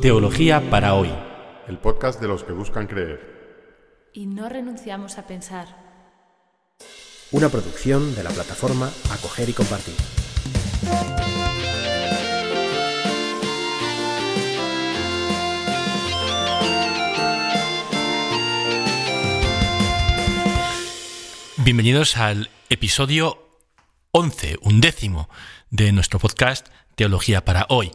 Teología para hoy. El podcast de los que buscan creer. Y no renunciamos a pensar. Una producción de la plataforma Acoger y Compartir. Bienvenidos al episodio 11, undécimo de nuestro podcast Teología para hoy.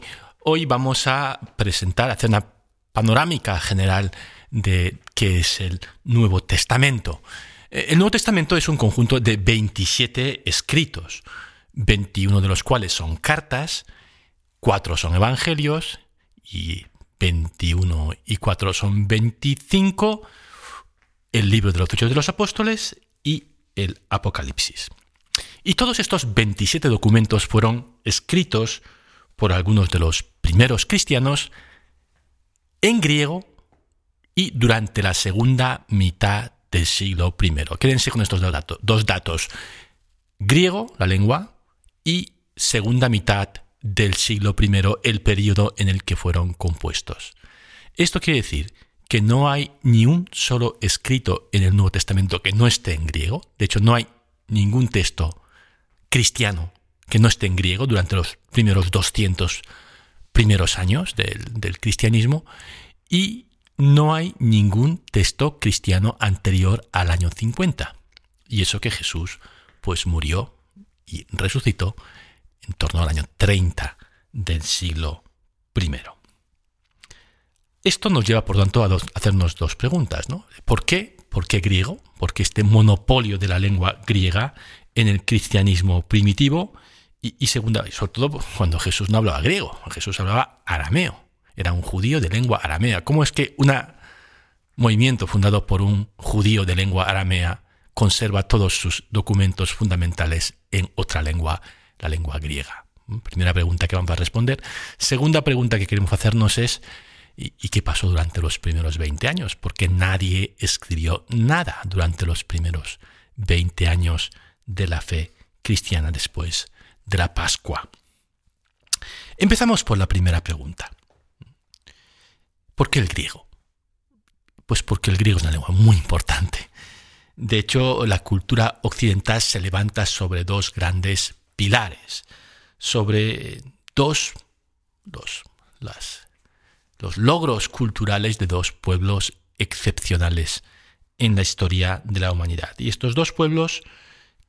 Hoy vamos a presentar, hacer una panorámica general de qué es el Nuevo Testamento. Eh, el Nuevo Testamento es un conjunto de 27 escritos, 21 de los cuales son cartas, 4 son evangelios y 21 y 4 son 25, el libro de los Hechos de los Apóstoles y el Apocalipsis. Y todos estos 27 documentos fueron escritos por algunos de los primeros cristianos en griego y durante la segunda mitad del siglo I. Quédense con estos dos datos. Griego, la lengua, y segunda mitad del siglo I, el periodo en el que fueron compuestos. Esto quiere decir que no hay ni un solo escrito en el Nuevo Testamento que no esté en griego. De hecho, no hay ningún texto cristiano que no esté en griego durante los primeros 200 primeros años del, cristianismo y no hay ningún texto cristiano anterior al año 50. Y eso que Jesús pues murió y resucitó en torno al año 30 del siglo I. Esto nos lleva, por tanto, a hacernos dos preguntas. ¿no? ¿Por qué? ¿Por qué griego? ¿Por qué este monopolio de la lengua griega en el cristianismo primitivo y, segunda, sobre todo cuando Jesús no hablaba griego, Jesús hablaba arameo, era un judío de lengua aramea. ¿Cómo es que un movimiento fundado por un judío de lengua aramea conserva todos sus documentos fundamentales en otra lengua, la lengua griega? Primera pregunta que vamos a responder. Segunda pregunta que queremos hacernos es, ¿y, qué pasó durante los primeros 20 años? Porque nadie escribió nada durante los primeros 20 años de la fe cristiana después de la Pascua. Empezamos por la primera pregunta. ¿Por qué el griego? Pues porque el griego es una lengua muy importante. De hecho, la cultura occidental se levanta sobre dos grandes pilares, sobre dos, las, los logros culturales de dos pueblos excepcionales en la historia de la humanidad. Y estos dos pueblos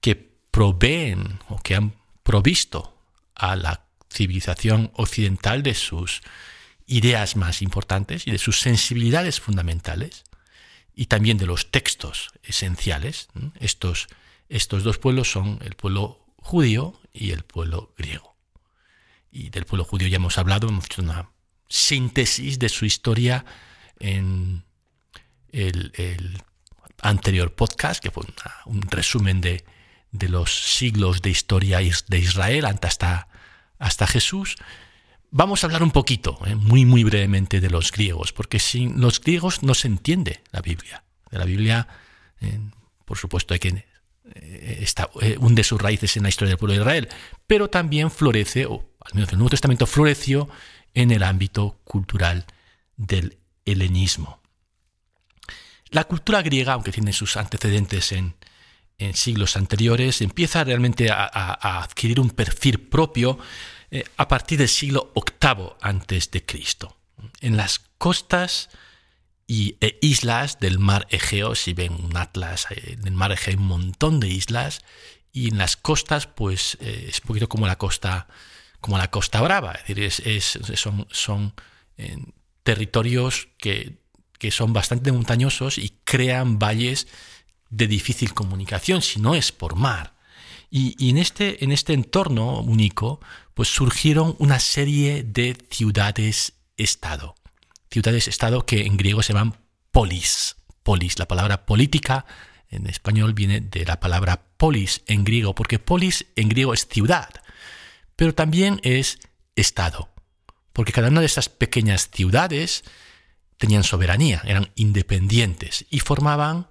que proveen o que han provisto a la civilización occidental de sus ideas más importantes y de sus sensibilidades fundamentales y también de los textos esenciales. Estos, estos dos pueblos son el pueblo judío y el pueblo griego. Y del pueblo judío ya hemos hablado, hemos hecho una síntesis de su historia en el, anterior podcast, que fue un resumen de, de los siglos de historia de Israel hasta, hasta Jesús, vamos a hablar un poquito, eh, muy muy brevemente, de los griegos, porque sin los griegos no se entiende la Biblia. De la Biblia, eh, por supuesto, hay que eh, está, hunde sus raíces en la historia del pueblo de Israel, pero también florece, o al menos el Nuevo Testamento floreció en el ámbito cultural del helenismo. La cultura griega, aunque tiene sus antecedentes en, en siglos anteriores, empieza realmente a, adquirir un perfil propio eh, a partir del siglo VIII antes de Cristo. En las costas y, e islas del mar Egeo, si ven un atlas, eh, en el mar Egeo hay un montón de islas, y en las costas, pues eh, es un poquito como la costa, como la costa brava, es decir, son, son territorios que son bastante montañosos y crean valles de difícil comunicación, si no es por mar. Y, en, este, en este entorno único, pues surgieron una serie de ciudades-estado. Ciudades-estado que en griego se llaman polis. Polis, la palabra política en español viene de la palabra polis en griego, porque polis en griego es ciudad, pero también es estado, porque cada una de estas pequeñas ciudades tenían soberanía, eran independientes y formaban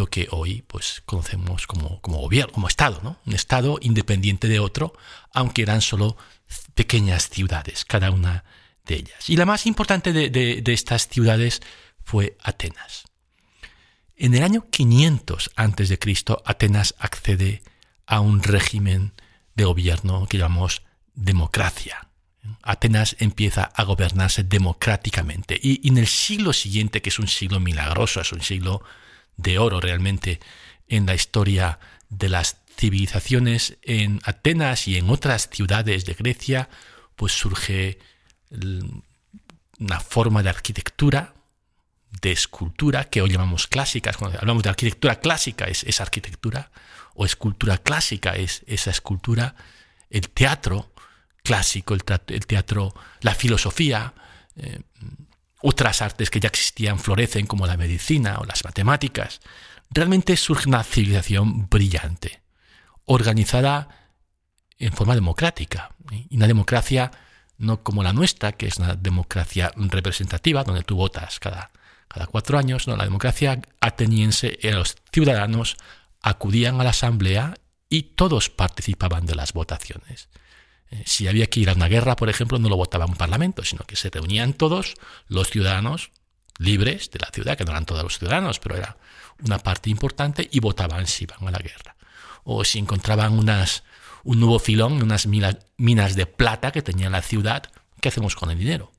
lo que hoy pues, conocemos como, como gobierno, como Estado, ¿no? un Estado independiente de otro, aunque eran solo pequeñas ciudades, cada una de ellas. Y la más importante de, estas ciudades fue Atenas. En el año 500 a.C., Atenas accede a un régimen de gobierno que llamamos democracia. Atenas empieza a gobernarse democráticamente. Y, en el siglo siguiente, que es un siglo milagroso, es un siglo de oro realmente en la historia de las civilizaciones en Atenas y en otras ciudades de Grecia, pues surge una forma de arquitectura, de escultura, que hoy llamamos clásicas. Cuando hablamos de arquitectura clásica es esa arquitectura, o escultura clásica es esa escultura, el teatro clásico, el, teatro, la filosofía, eh, otras artes que ya existían florecen como la medicina o las matemáticas. Realmente surge una civilización brillante, organizada en forma democrática. Y una democracia no como la nuestra, que es una democracia representativa, donde tú votas cada, cada cuatro años. No, la democracia ateniense era los ciudadanos acudían a la asamblea y todos participaban de las votaciones. Eh, si había que ir a una guerra, por ejemplo, no lo votaba un parlamento, sino que se reunían todos los ciudadanos libres de la ciudad, que no eran todos los ciudadanos, pero era una parte importante, y votaban si iban a la guerra. O si encontraban unas, un nuevo filón, unas minas de plata que tenía la ciudad, ¿qué hacemos con el dinero?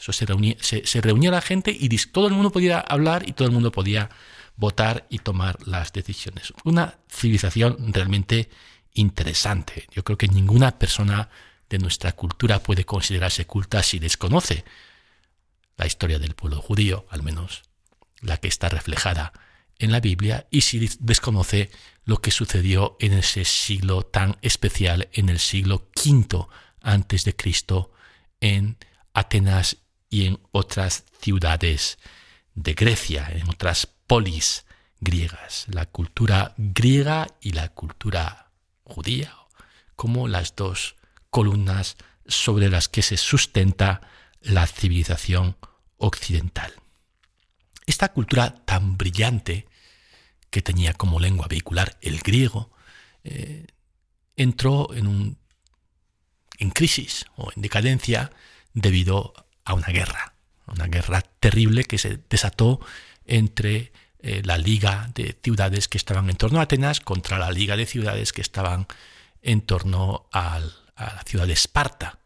Eso se reunía, se reunía la gente y todo el mundo podía hablar y todo el mundo podía votar y tomar las decisiones. Una civilización realmente interesante. Yo creo que ninguna persona de nuestra cultura puede considerarse culta si desconoce la historia del pueblo judío, al menos la que está reflejada en la Biblia, y si desconoce lo que sucedió en ese siglo tan especial, en el siglo V antes de Cristo, en Atenas y en otras ciudades de Grecia, en otras polis griegas, la cultura griega y la cultura judía, como las dos columnas sobre las que se sustenta la civilización occidental. Esta cultura tan brillante que tenía como lengua vehicular el griego, eh, entró en, un, en crisis o en decadencia debido a una guerra, una guerra terrible que se desató entre eh, la liga de ciudades que estaban en torno a Atenas contra la liga de ciudades que estaban en torno a la ciudad de Esparta.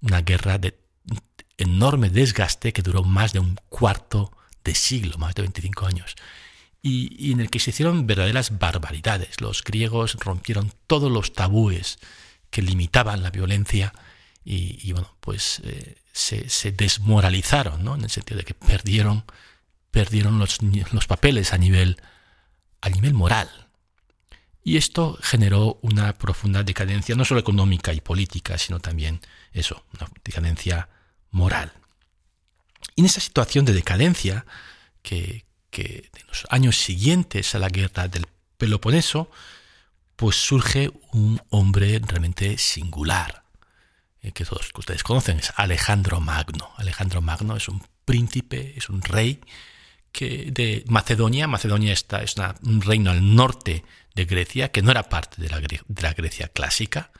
Una guerra de enorme desgaste que duró más de un cuarto de siglo, más de 25 años, y, en el que se hicieron verdaderas barbaridades. Los griegos rompieron todos los tabúes que limitaban la violencia y, bueno, pues eh, se, desmoralizaron, ¿no? en el sentido de que perdieron perdieron los, los papeles a nivel, a nivel moral. Y esto generó una profunda decadencia, no solo económica y política, sino también eso, una decadencia moral. Y en esa situación de decadencia, que, en los años siguientes a la guerra del Peloponeso, pues surge un hombre realmente singular, eh, que todos ustedes conocen, es Alejandro Magno. Alejandro Magno es un príncipe, es un rey de Macedonia. Macedonia está, es un reino al norte de Grecia, que no era parte de la, de la, Grecia clásica,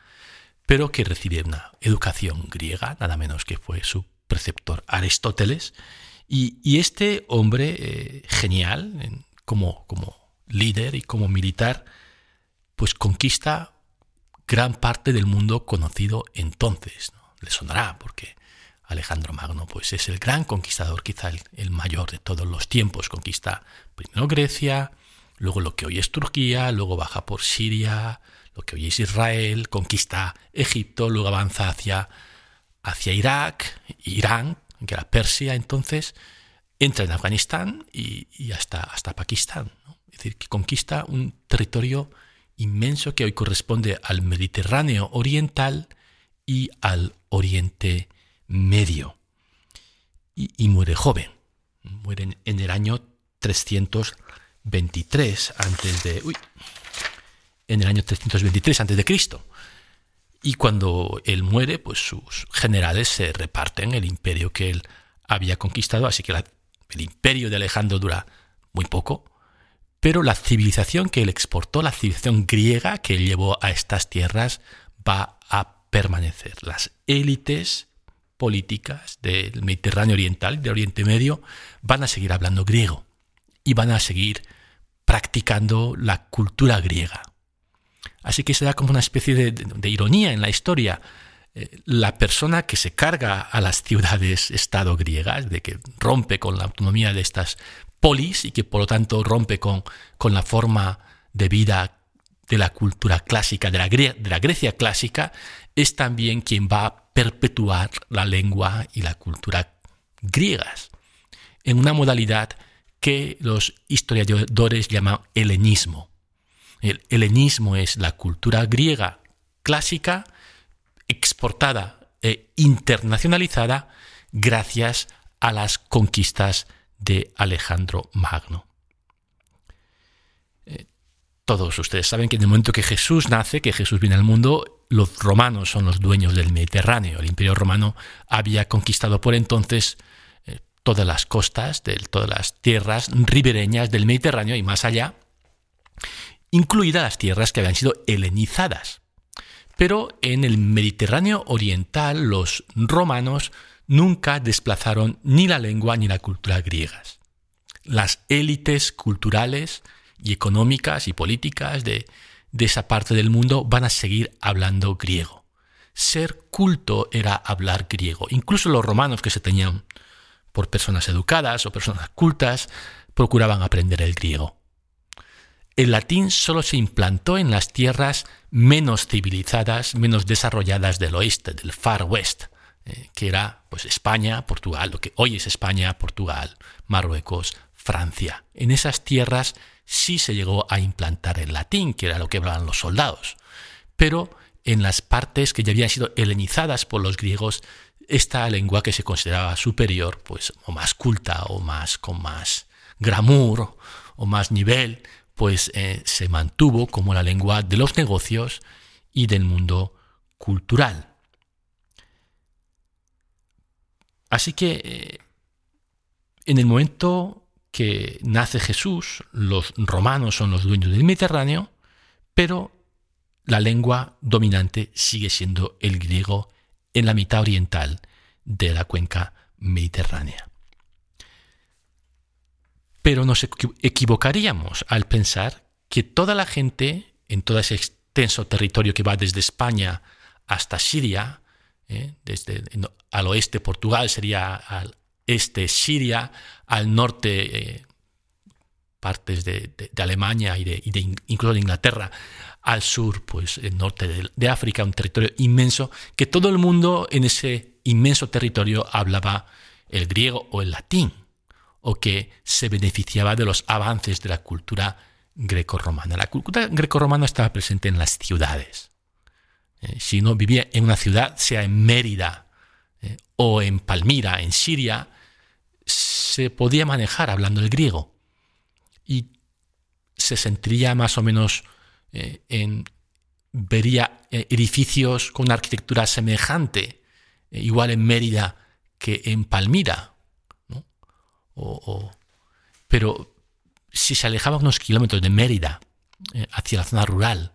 pero que recibe una educación griega, nada menos que fue su preceptor Aristóteles. Y, este hombre eh, genial, como, como líder y como militar, pues conquista gran parte del mundo conocido entonces. Le sonará, porque Alejandro Magno pues es el gran conquistador, quizá el, mayor de todos los tiempos. Conquista primero Grecia, luego lo que hoy es Turquía, luego baja por Siria, lo que hoy es Israel, conquista Egipto, luego avanza hacia, hacia Irak, Irán, que era Persia entonces, entra en Afganistán y, hasta, hasta Pakistán. Es decir, que conquista un territorio inmenso que hoy corresponde al Mediterráneo oriental y al Oriente medio. Y, muere joven. Muere en, el año 323 antes de... en el año 323 antes de Cristo. Y cuando él muere, pues sus generales se reparten el imperio que él había conquistado, así que el imperio de Alejandro dura muy poco, pero la civilización que él exportó, la civilización griega que él llevó a estas tierras, va a permanecer. Las élites políticas del Mediterráneo Oriental, del Oriente Medio, van a seguir hablando griego y van a seguir practicando la cultura griega. Así que se da como una especie de, ironía en la historia. Eh, la persona que se carga a las ciudades-estado griegas, de que rompe con la autonomía de estas polis y que por lo tanto rompe con, con la forma de vida de la cultura clásica, de la, de la Grecia clásica, es también quien va a perpetuar la lengua y la cultura griegas, en una modalidad que los historiadores llaman helenismo. El helenismo es la cultura griega clásica exportada e internacionalizada gracias a las conquistas de Alejandro Magno. Todos ustedes saben que en el momento que Jesús nace, que Jesús viene al mundo, los romanos son los dueños del Mediterráneo. El imperio romano había conquistado por entonces eh, todas las costas, de, todas las tierras ribereñas del Mediterráneo y más allá, incluidas las tierras que habían sido helenizadas. Pero en el Mediterráneo oriental los romanos nunca desplazaron ni la lengua ni la cultura griegas. Las élites culturales y económicas y políticas de, de esa parte del mundo van a seguir hablando griego. Ser culto era hablar griego. Incluso los romanos que se tenían por personas educadas o personas cultas procuraban aprender el griego el latín solo se implantó en las tierras menos civilizadas, menos desarrolladas del oeste, del Far West, eh, que era pues España, Portugal, lo que hoy es España, Portugal, Marruecos, Francia. En esas tierras sí se llegó a implantar el latín, que era lo que hablaban los soldados. Pero en las partes que ya habían sido helenizadas por los griegos, esta lengua que se consideraba superior, pues o más culta o más con más glamour o más nivel, pues eh, se mantuvo como la lengua de los negocios y del mundo cultural. Así que eh, en el momento que nace Jesús, los romanos son los dueños del Mediterráneo, pero la lengua dominante sigue siendo el griego en la mitad oriental de la cuenca mediterránea. Pero nos equivocaríamos al pensar que toda la gente en todo ese extenso territorio que va desde España hasta Siria, ¿eh? desde al oeste Portugal sería al este Siria, al norte eh, partes de, Alemania y, de, incluso de Inglaterra, al sur, pues el norte de, África, un territorio inmenso, que todo el mundo en ese inmenso territorio hablaba el griego o el latín o que se beneficiaba de los avances de la cultura grecorromana. La cultura grecorromana estaba presente en las ciudades. Eh, si uno vivía en una ciudad, sea en Mérida o en Palmira, en Siria, se podía manejar hablando el griego. Y se sentiría más o menos eh, en. vería edificios con una arquitectura semejante, igual en Mérida que en Palmira, pero si se alejaba unos kilómetros de Mérida eh, hacia la zona rural,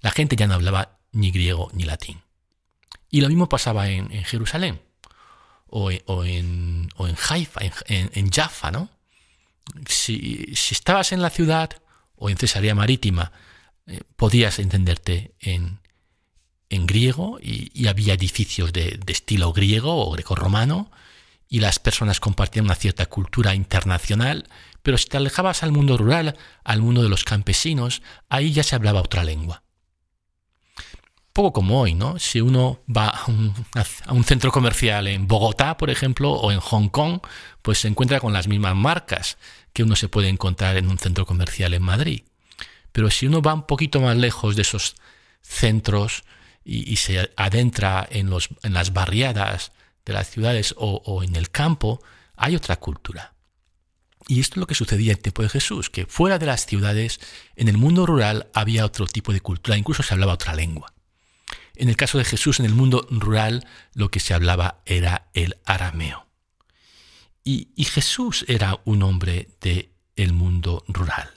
la gente ya no hablaba ni griego ni latín. Y lo mismo pasaba en, Jerusalén o, en, o en Haifa, en, Jaffa, ¿no? Si, estabas en la ciudad o en Cesarea Marítima, eh, podías entenderte en, griego y, había edificios de, de estilo griego o greco-romano y las personas compartían una cierta cultura internacional, pero si te alejabas al mundo rural, al mundo de los campesinos, ahí ya se hablaba otra lengua. Poco como hoy, ¿no? Si uno va a un, centro comercial en Bogotá, por ejemplo, o en Hong Kong, pues se encuentra con las mismas marcas que uno se puede encontrar en un centro comercial en Madrid. Pero si uno va un poquito más lejos de esos centros y, se adentra en, los, en las barriadas de las ciudades o, en el campo, hay otra cultura. Y esto es lo que sucedía en el tiempo de Jesús, que fuera de las ciudades, en el mundo rural había otro tipo de cultura, incluso se hablaba otra lengua. En el caso de Jesús, en el mundo rural, lo que se hablaba era el arameo. Y, Jesús era un hombre del el mundo rural.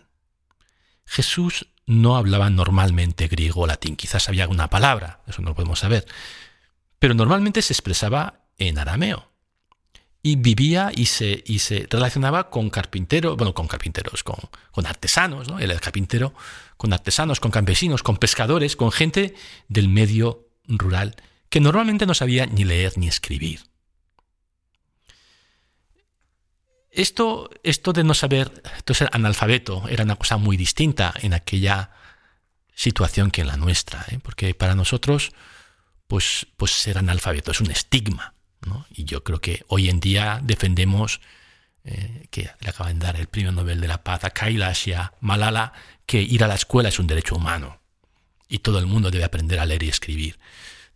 Jesús no hablaba normalmente griego o latín, quizás había alguna palabra, eso no lo podemos saber, pero normalmente se expresaba en arameo. Y vivía y se, y se relacionaba con carpinteros, bueno, con carpinteros, con, con artesanos, ¿no? Él era carpintero, con artesanos, con campesinos, con pescadores, con gente del medio rural que normalmente no sabía ni leer ni escribir. Esto, esto de no saber, esto ser analfabeto, era una cosa muy distinta en aquella situación que en la nuestra, ¿eh? porque para nosotros, pues, pues ser analfabeto es un estigma. Y yo creo que hoy en día defendemos, eh, que le acaban de dar el premio Nobel de la Paz a Kailash y a Malala, que ir a la escuela es un derecho humano y todo el mundo debe aprender a leer y escribir.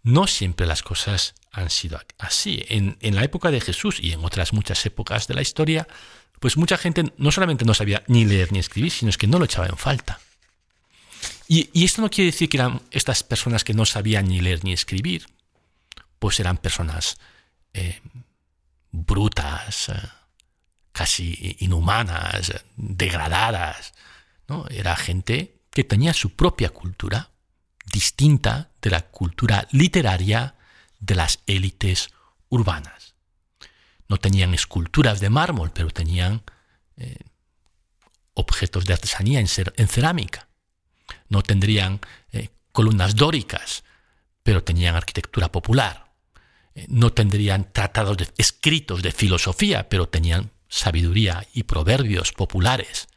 No siempre las cosas han sido así. En, la época de Jesús y en otras muchas épocas de la historia, pues mucha gente no solamente no sabía ni leer ni escribir, sino es que no lo echaba en falta. Y, esto no quiere decir que eran estas personas que no sabían ni leer ni escribir, pues eran personas eh, brutas, eh, casi inhumanas, degradadas. ¿no? Era gente que tenía su propia cultura, distinta de la cultura literaria de las élites urbanas. No tenían esculturas de mármol, pero tenían eh, objetos de artesanía en, cerámica. No tendrían columnas dóricas, pero tenían arquitectura popular. Eh, no tendrían tratados escritos de filosofía, pero tenían sabiduría y proverbios populares.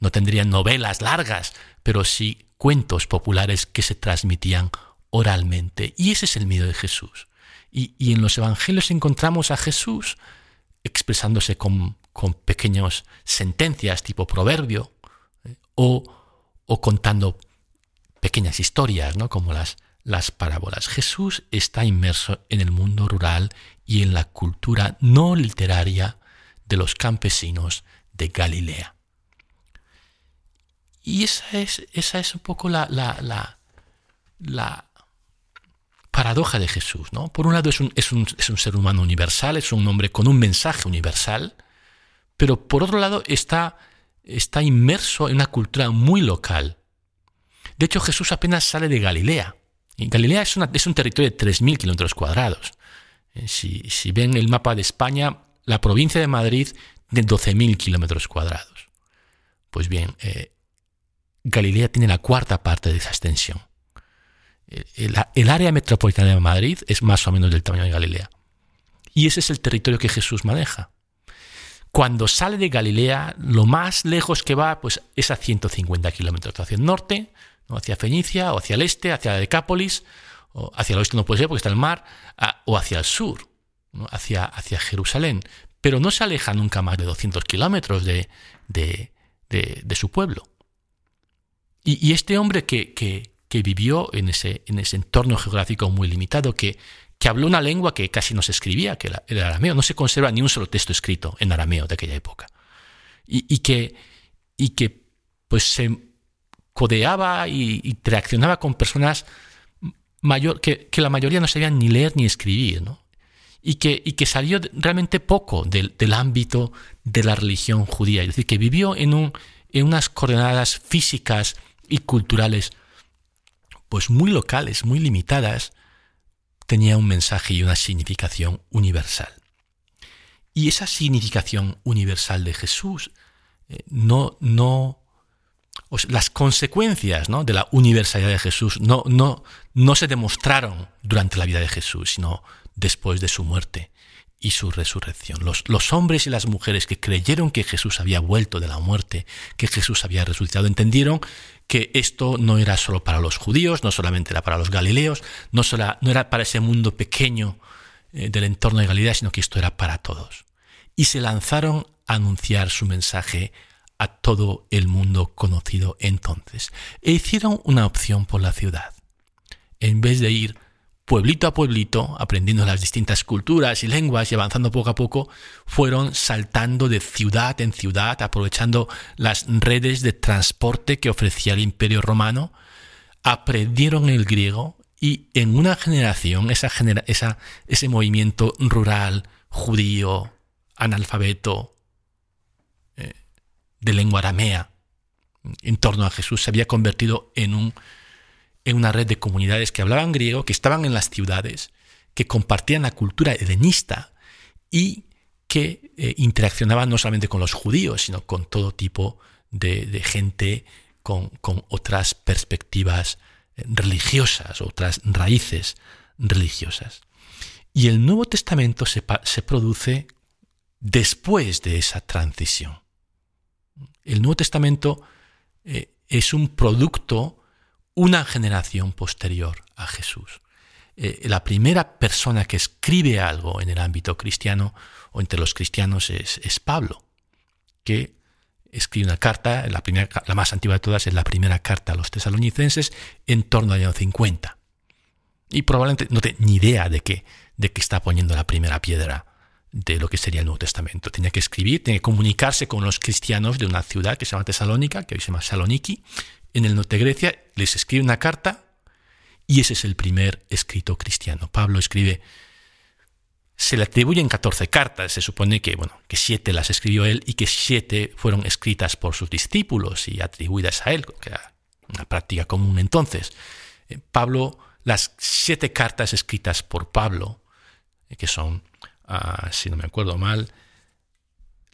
No tendrían novelas largas, pero sí cuentos populares que se transmitían oralmente. Y ese es el miedo de Jesús. Y, en los evangelios encontramos a Jesús expresándose con, con pequeñas sentencias tipo proverbio eh, o, o, contando pequeñas historias, ¿no? como las, las parábolas. Jesús está inmerso en el mundo rural y en la cultura no literaria de los campesinos de Galilea. Y esa es, esa es un poco la, la, la, la paradoja de Jesús. ¿no? Por un lado es un, es, un, es un, ser humano universal, es un hombre con un mensaje universal, pero por otro lado está, está inmerso en una cultura muy local. De hecho, Jesús apenas sale de Galilea. Galilea es, un territorio de 3.000 kilómetros cuadrados. Eh, si, ven el mapa de España, la provincia de Madrid de 12.000 kilómetros cuadrados. Pues bien, eh, Galilea tiene la cuarta parte de esa extensión el, área metropolitana de Madrid es más o menos del tamaño de Galilea. Y ese es el territorio que Jesús maneja. Cuando sale de Galilea, lo más lejos que va pues, es a 150 kilómetros hacia el norte, hacia Fenicia, o hacia el este, hacia Decápolis, o hacia el oeste no puede ser porque está el mar, o hacia el sur, hacia, hacia Jerusalén. Pero no se aleja nunca más de 200 kilómetros de, su pueblo. Y, este hombre que, que vivió en ese, en ese entorno geográfico muy limitado, que, que habló una lengua que casi no se escribía, que era el arameo. No se conserva ni un solo texto escrito en arameo de aquella época. Y, que, y que pues se codeaba y, reaccionaba con personas mayor, que, la mayoría no sabían ni leer ni escribir, Y que, y que salió realmente poco del, del, ámbito de la religión judía, es decir, que vivió en, un, en unas coordenadas físicas y culturales pues muy locales, muy limitadas, tenía un mensaje y una significación universal. Y esa significación universal de Jesús eh, no, no, las consecuencias de la universalidad de Jesús no, no, no se demostraron durante la vida de Jesús, sino después de su muerte y su resurrección. Los, los, hombres y las mujeres que creyeron que Jesús había vuelto de la muerte, que Jesús había resucitado, entendieron que esto no era solo para los judíos, no solamente era para los galileos, no, no era para ese mundo pequeño eh, del entorno de Galilea, sino que esto era para todos. Y se lanzaron a anunciar su mensaje a todo el mundo conocido entonces. E hicieron una opción por la ciudad. En vez de ir pueblito a pueblito, aprendiendo las distintas culturas y lenguas y avanzando poco a poco, fueron saltando de ciudad en ciudad, aprovechando las redes de transporte que ofrecía el Imperio Romano, aprendieron el griego y en una generación ese movimiento rural, judío, analfabeto, de lengua aramea, en torno a Jesús, se había convertido en un en una red de comunidades que hablaban griego, que estaban en las ciudades, que compartían la cultura helenista y que eh, interaccionaban no solamente con los judíos, sino con todo tipo de, gente con, otras perspectivas eh, religiosas, otras raíces religiosas. Y el Nuevo Testamento se, produce después de esa transición. El Nuevo Testamento eh, es un producto, una generación posterior a Jesús. Eh, la primera persona que escribe algo en el ámbito cristiano o entre los cristianos es, Pablo, que escribe una carta, la, primera, la más antigua de todas es la primera carta a los tesalonicenses en torno al año 50. Y probablemente no tiene ni idea de que, de que está poniendo la primera piedra de lo que sería el Nuevo Testamento. Tenía que escribir, tenía que comunicarse con los cristianos de una ciudad que se llama Tesalónica, que hoy se llama Saloniki, en el norte de Grecia, les escribe una carta y ese es el primer escrito cristiano. Pablo escribe, se le atribuyen 14 cartas, se supone que, bueno, que siete las escribió él y que siete fueron escritas por sus discípulos y atribuidas a él, que era una práctica común entonces. Eh, Pablo, las siete cartas escritas por Pablo, eh, que son, ah, si no me acuerdo mal,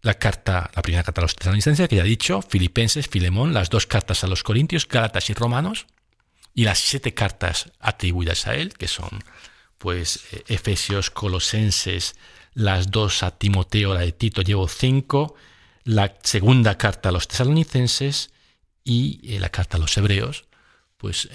la carta, la primera carta a los tesalonicenses, que ya he dicho, Filipenses, Filemón, las dos cartas a los Corintios, Gálatas y Romanos, y las siete cartas atribuidas a él, que son pues eh, Efesios, Colosenses, las dos a Timoteo, la de Tito llevo cinco, la segunda carta a los tesalonicenses y eh, la carta a los hebreos, pues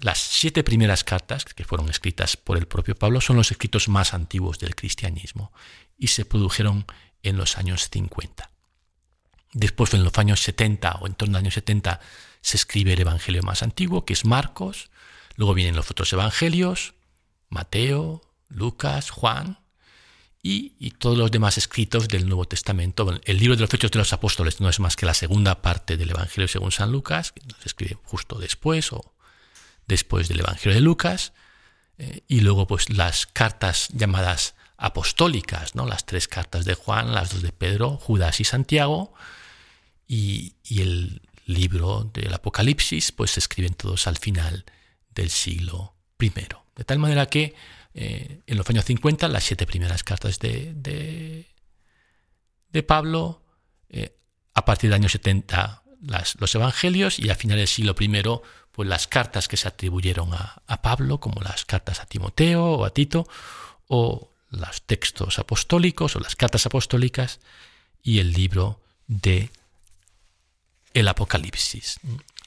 las siete primeras cartas que fueron escritas por el propio Pablo son los escritos más antiguos del cristianismo y se produjeron en los años 50. Después en los años 70 o en torno al año 70 se escribe el Evangelio más antiguo, que es Marcos, luego vienen los otros Evangelios, Mateo, Lucas, Juan, y, todos los demás escritos del Nuevo Testamento. el libro de los Hechos de los Apóstoles no es más que la segunda parte del Evangelio según San Lucas, que se escribe justo después o después del Evangelio de Lucas, eh, y luego pues las cartas llamadas apostólicas, ¿no? las tres cartas de Juan, las dos de Pedro, Judas y Santiago, y, y el libro del Apocalipsis, pues se escriben todos al final del siglo I. De tal manera que eh, en los años 50 las siete primeras cartas de, de, Pablo, eh, a partir del año 70 las, los evangelios y a final del siglo I pues las cartas que se atribuyeron a, a Pablo, como las cartas a Timoteo o a Tito, o los textos apostólicos o las cartas apostólicas y el libro de el Apocalipsis.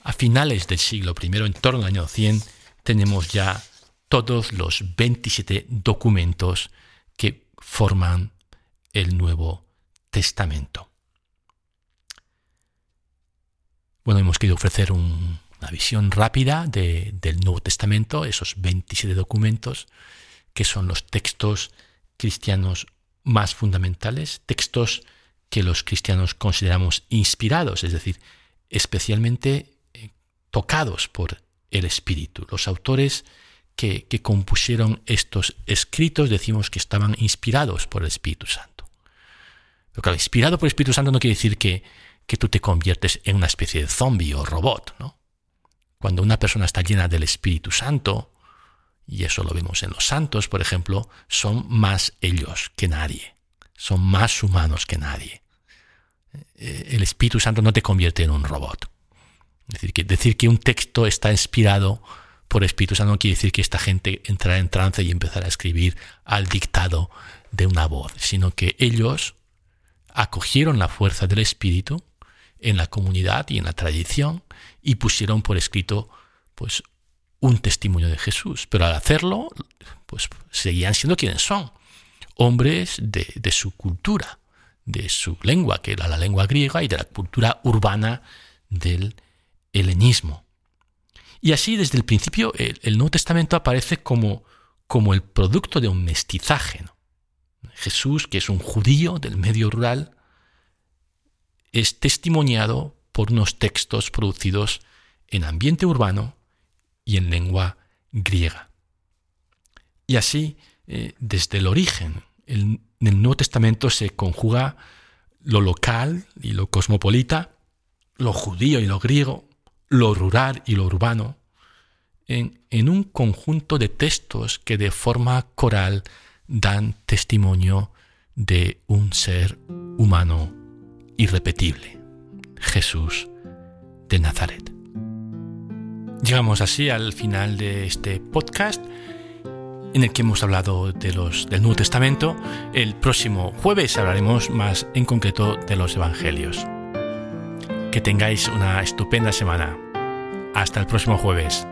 A finales del siglo I, en torno al año 100, tenemos ya todos los 27 documentos que forman el Nuevo Testamento. Bueno, hemos querido ofrecer una visión rápida del Nuevo Testamento, esos 27 documentos, que son los textos cristianos más fundamentales, textos que los cristianos consideramos inspirados, es decir, especialmente eh, tocados por el Espíritu. Los autores que, compusieron estos escritos decimos que estaban inspirados por el Espíritu Santo. Pero claro, inspirado por el Espíritu Santo no quiere decir que, que tú te conviertes en una especie de zombie o robot, ¿no? Cuando una persona está llena del Espíritu Santo, y eso lo vemos en los santos, por ejemplo, son más ellos que nadie, son más humanos que nadie. Eh, el Espíritu Santo no te convierte en un robot. Es decir, que decir que un texto está inspirado por Espíritu Santo no quiere decir que esta gente entrará en trance y empezará a escribir al dictado de una voz, sino que ellos acogieron la fuerza del Espíritu en la comunidad y en la tradición y pusieron por escrito pues un testimonio de Jesús. Pero al hacerlo, pues seguían siendo quienes son, hombres de su cultura, de su lengua, que era la lengua griega, y de la cultura urbana del helenismo. Y así desde el principio el, Nuevo Testamento aparece como, como el producto de un mestizaje. Jesús, que es un judío del medio rural, es testimoniado por unos textos producidos en ambiente urbano y en lengua griega. Y así, eh, desde el origen, el, en el Nuevo Testamento se conjuga lo local y lo cosmopolita, lo judío y lo griego, lo rural y lo urbano, en, un conjunto de textos que de forma coral dan testimonio de un ser humano irrepetible, Jesús de Nazaret. Llegamos así al final de este podcast en el que hemos hablado de los, del Nuevo Testamento. El próximo jueves hablaremos más en concreto de los Evangelios. Que tengáis una estupenda semana. Hasta el próximo jueves.